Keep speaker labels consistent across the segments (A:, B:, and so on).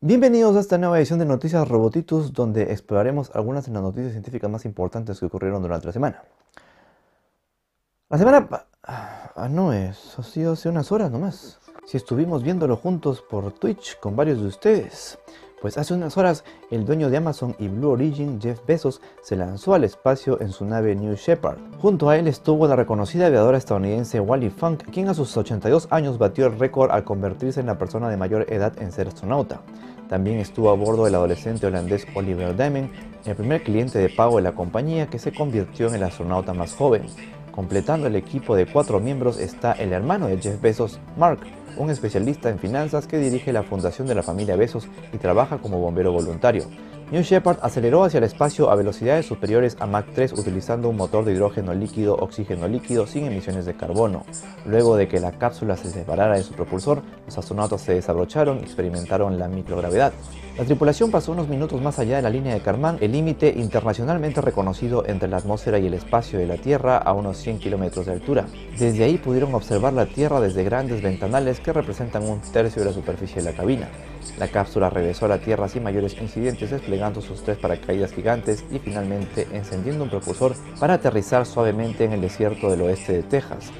A: Bienvenidos a esta nueva edición de Noticias Robotitus, donde exploraremos algunas de las noticias científicas más importantes que ocurrieron durante la semana. La semana... Ah, no, es ha sido hace unas horas nomás. Si estuvimos viéndolo juntos por Twitch con varios de ustedes. Pues hace unas horas el dueño de Amazon y Blue Origin, Jeff Bezos, se lanzó al espacio en su nave New Shepard. Junto a él estuvo la reconocida aviadora estadounidense Wally Funk, quien a sus 82 años batió el récord al convertirse en la persona de mayor edad en ser astronauta. También estuvo a bordo el adolescente holandés Oliver Damen, el primer cliente de pago de la compañía que se convirtió en el astronauta más joven. Completando el equipo de cuatro miembros está el hermano de Jeff Bezos, Mark, un especialista en finanzas que dirige la fundación de la familia Besos y trabaja como bombero voluntario. New Shepard aceleró hacia el espacio a velocidades superiores a Mach 3 utilizando un motor de hidrógeno líquido oxígeno líquido sin emisiones de carbono. Luego de que la cápsula se separara de su propulsor, los astronautas se desabrocharon y experimentaron la microgravedad. La tripulación pasó unos minutos más allá de la línea de Karman, el límite internacionalmente reconocido entre la atmósfera y el espacio de la Tierra a unos 100 kilómetros de altura. Desde ahí pudieron observar la Tierra desde grandes ventanales que representan un tercio de la superficie de la cabina. La cápsula regresó a la Tierra sin mayores incidentes desplegando sus tres paracaídas gigantes y finalmente encendiendo un propulsor para aterrizar suavemente en el desierto del oeste de Texas.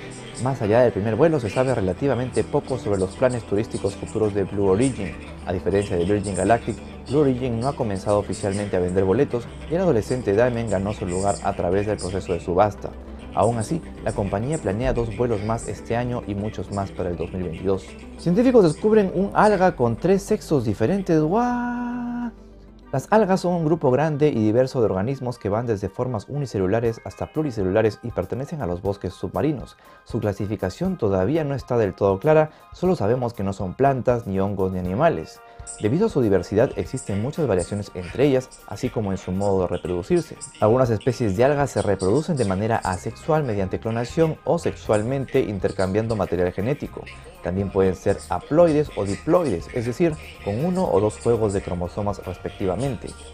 A: Más allá del primer vuelo se sabe relativamente poco sobre los planes turísticos futuros de Blue Origin. A diferencia de Virgin Galactic, Blue Origin no ha comenzado oficialmente a vender boletos y el adolescente Diamond ganó su lugar a través del proceso de subasta. Aún así, la compañía planea dos vuelos más este año y muchos más para el 2022. Científicos descubren un alga con tres sexos diferentes. Las algas son un grupo grande y diverso de organismos que van desde formas unicelulares hasta pluricelulares y pertenecen a los bosques submarinos. Su clasificación todavía no está del todo clara, solo sabemos que no son plantas, ni hongos, ni animales. Debido a su diversidad existen muchas variaciones entre ellas, así como en su modo de reproducirse. Algunas especies de algas se reproducen de manera asexual mediante clonación o sexualmente intercambiando material genético. También pueden ser haploides o diploides, es decir, con uno o dos juegos de cromosomas respectivamente.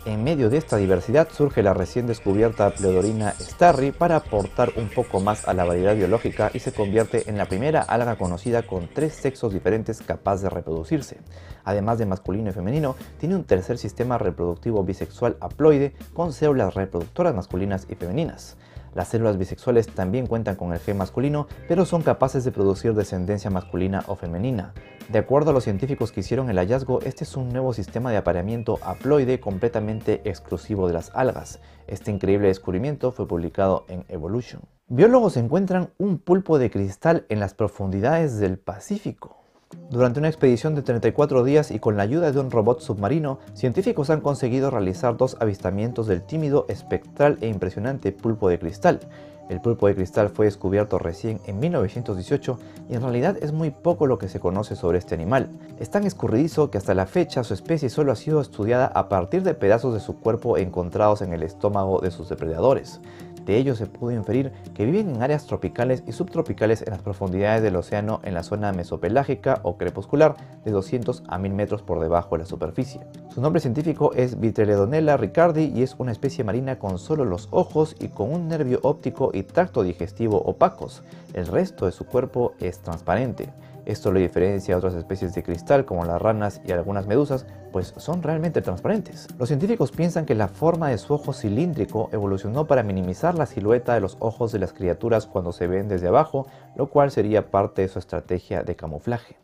A: En medio de esta diversidad surge la recién descubierta Pleodorina starry para aportar un poco más a la variedad biológica y se convierte en la primera alga conocida con tres sexos diferentes capaz de reproducirse. Además de masculino y femenino, tiene un tercer sistema reproductivo bisexual haploide con células reproductoras masculinas y femeninas. Las células bisexuales también cuentan con el gen masculino, pero son capaces de producir descendencia masculina o femenina. De acuerdo a los científicos que hicieron el hallazgo, este es un nuevo sistema de apareamiento haploide completamente exclusivo de las algas. Este increíble descubrimiento fue publicado en Evolution. Biólogos encuentran un pulpo de cristal en las profundidades del Pacífico. Durante una expedición de 34 días y con la ayuda de un robot submarino, científicos han conseguido realizar dos avistamientos del tímido, espectral e impresionante pulpo de cristal. El pulpo de cristal fue descubierto recién en 1918 y en realidad es muy poco lo que se conoce sobre este animal. Es tan escurridizo que hasta la fecha su especie solo ha sido estudiada a partir de pedazos de su cuerpo encontrados en el estómago de sus depredadores. De ello se pudo inferir que viven en áreas tropicales y subtropicales en las profundidades del océano en la zona mesopelágica o crepuscular de 200 a 1000 metros por debajo de la superficie. Su nombre científico es Vitreledonella ricardi y es una especie marina con solo los ojos y con un nervio óptico y tracto digestivo opacos. El resto de su cuerpo es transparente. Esto lo diferencia a otras especies de cristal como las ranas y algunas medusas, pues son realmente transparentes. Los científicos piensan que la forma de su ojo cilíndrico evolucionó para minimizar la silueta de los ojos de las criaturas cuando se ven desde abajo, lo cual sería parte de su estrategia de camuflaje.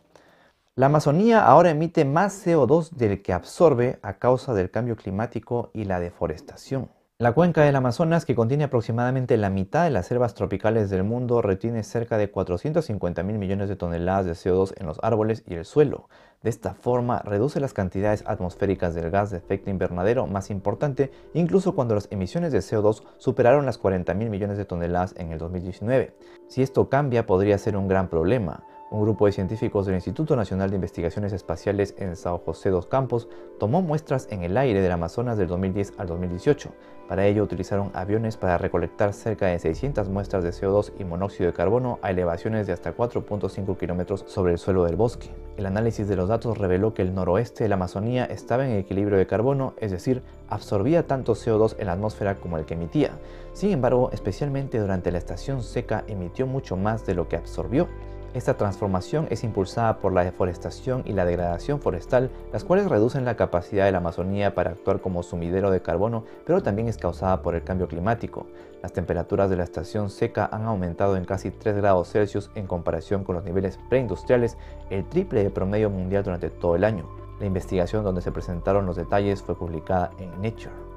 A: La Amazonía ahora emite más CO2 del que absorbe a causa del cambio climático y la deforestación. La cuenca del Amazonas, que contiene aproximadamente la mitad de las selvas tropicales del mundo, retiene cerca de 450 mil millones de toneladas de CO2 en los árboles y el suelo. De esta forma, reduce las cantidades atmosféricas del gas de efecto invernadero más importante, incluso cuando las emisiones de CO2 superaron las 40 mil millones de toneladas en el 2019. Si esto cambia, podría ser un gran problema. Un grupo de científicos del Instituto Nacional de Investigaciones Espaciales en Sao José dos Campos tomó muestras en el aire del Amazonas del 2010 al 2018. Para ello utilizaron aviones para recolectar cerca de 600 muestras de CO2 y monóxido de carbono a elevaciones de hasta 4.5 kilómetros sobre el suelo del bosque. El análisis de los datos reveló que el noroeste de la Amazonía estaba en equilibrio de carbono, es decir, absorbía tanto CO2 en la atmósfera como el que emitía. Sin embargo, especialmente durante la estación seca emitió mucho más de lo que absorbió. Esta transformación es impulsada por la deforestación y la degradación forestal, las cuales reducen la capacidad de la Amazonía para actuar como sumidero de carbono, pero también es causada por el cambio climático. Las temperaturas de la estación seca han aumentado en casi 3 grados Celsius en comparación con los niveles preindustriales, el triple de promedio mundial durante todo el año. La investigación donde se presentaron los detalles fue publicada en Nature.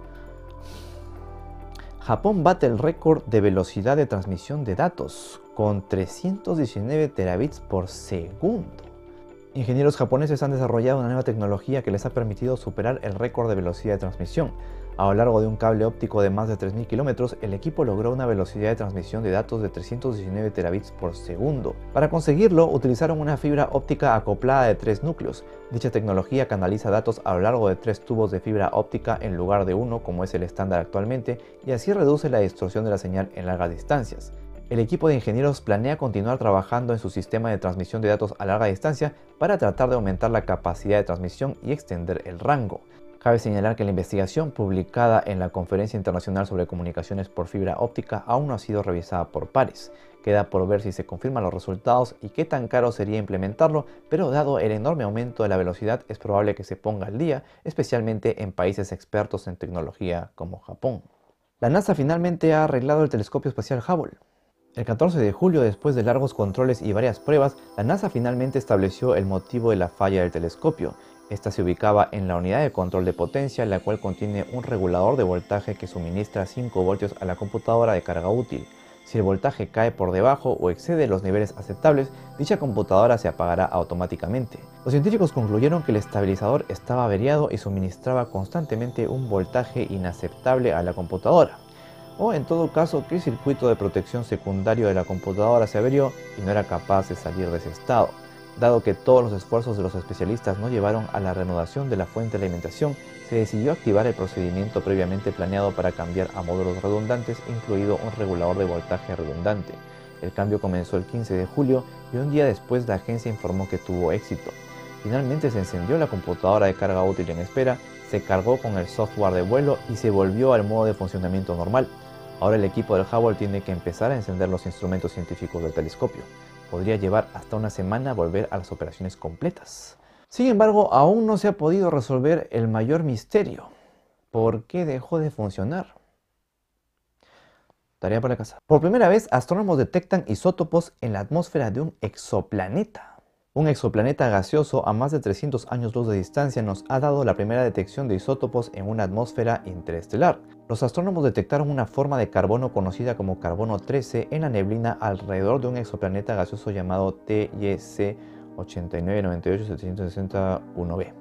A: Japón bate el récord de velocidad de transmisión de datos con 319 terabits por segundo. Ingenieros japoneses han desarrollado una nueva tecnología que les ha permitido superar el récord de velocidad de transmisión. A lo largo de un cable óptico de más de 3.000 kilómetros, el equipo logró una velocidad de transmisión de datos de 319 terabits por segundo. Para conseguirlo, utilizaron una fibra óptica acoplada de tres núcleos. Dicha tecnología canaliza datos a lo largo de tres tubos de fibra óptica en lugar de uno, como es el estándar actualmente, y así reduce la distorsión de la señal en largas distancias. El equipo de ingenieros planea continuar trabajando en su sistema de transmisión de datos a larga distancia para tratar de aumentar la capacidad de transmisión y extender el rango. Cabe señalar que la investigación publicada en la Conferencia Internacional sobre Comunicaciones por Fibra Óptica aún no ha sido revisada por pares. Queda por ver si se confirman los resultados y qué tan caro sería implementarlo, pero dado el enorme aumento de la velocidad es probable que se ponga al día, especialmente en países expertos en tecnología como Japón. La NASA finalmente ha arreglado el telescopio espacial Hubble. El 14 de julio, después de largos controles y varias pruebas, la NASA finalmente estableció el motivo de la falla del telescopio esta se ubicaba en la unidad de control de potencia, la cual contiene un regulador de voltaje que suministra 5 voltios a la computadora de carga útil. Si el voltaje cae por debajo o excede los niveles aceptables, dicha computadora se apagará automáticamente. Los científicos concluyeron que el estabilizador estaba averiado y suministraba constantemente un voltaje inaceptable a la computadora. O en todo caso que el circuito de protección secundario de la computadora se averió y no era capaz de salir de ese estado. Dado que todos los esfuerzos de los especialistas no llevaron a la reanudación de la fuente de alimentación, se decidió activar el procedimiento previamente planeado para cambiar a módulos redundantes, incluido un regulador de voltaje redundante. El cambio comenzó el 15 de julio y un día después la agencia informó que tuvo éxito. Finalmente se encendió la computadora de carga útil en espera, se cargó con el software de vuelo y se volvió al modo de funcionamiento normal. Ahora el equipo del Hubble tiene que empezar a encender los instrumentos científicos del telescopio podría llevar hasta una semana volver a las operaciones completas. Sin embargo, aún no se ha podido resolver el mayor misterio. ¿Por qué dejó de funcionar? Tarea para casa. Por primera vez, astrónomos detectan isótopos en la atmósfera de un exoplaneta. Un exoplaneta gaseoso a más de 300 años luz de distancia nos ha dado la primera detección de isótopos en una atmósfera interestelar. Los astrónomos detectaron una forma de carbono conocida como carbono 13 en la neblina alrededor de un exoplaneta gaseoso llamado TYC 8998761b.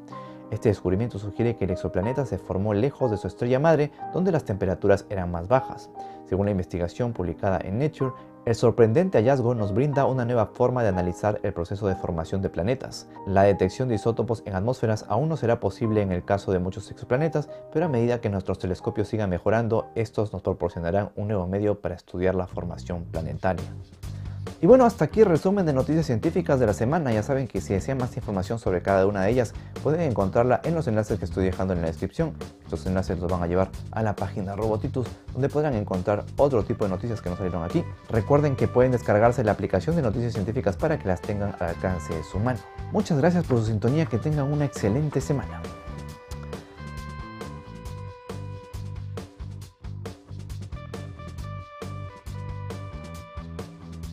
A: Este descubrimiento sugiere que el exoplaneta se formó lejos de su estrella madre, donde las temperaturas eran más bajas. Según la investigación publicada en Nature, el sorprendente hallazgo nos brinda una nueva forma de analizar el proceso de formación de planetas. La detección de isótopos en atmósferas aún no será posible en el caso de muchos exoplanetas, pero a medida que nuestros telescopios sigan mejorando, estos nos proporcionarán un nuevo medio para estudiar la formación planetaria. Y bueno, hasta aquí el resumen de noticias científicas de la semana. Ya saben que si desean más información sobre cada una de ellas, pueden encontrarla en los enlaces que estoy dejando en la descripción. Estos enlaces los van a llevar a la página Robotitus, donde podrán encontrar otro tipo de noticias que no salieron aquí. Recuerden que pueden descargarse la aplicación de noticias científicas para que las tengan al alcance de su mano. Muchas gracias por su sintonía, que tengan una excelente semana.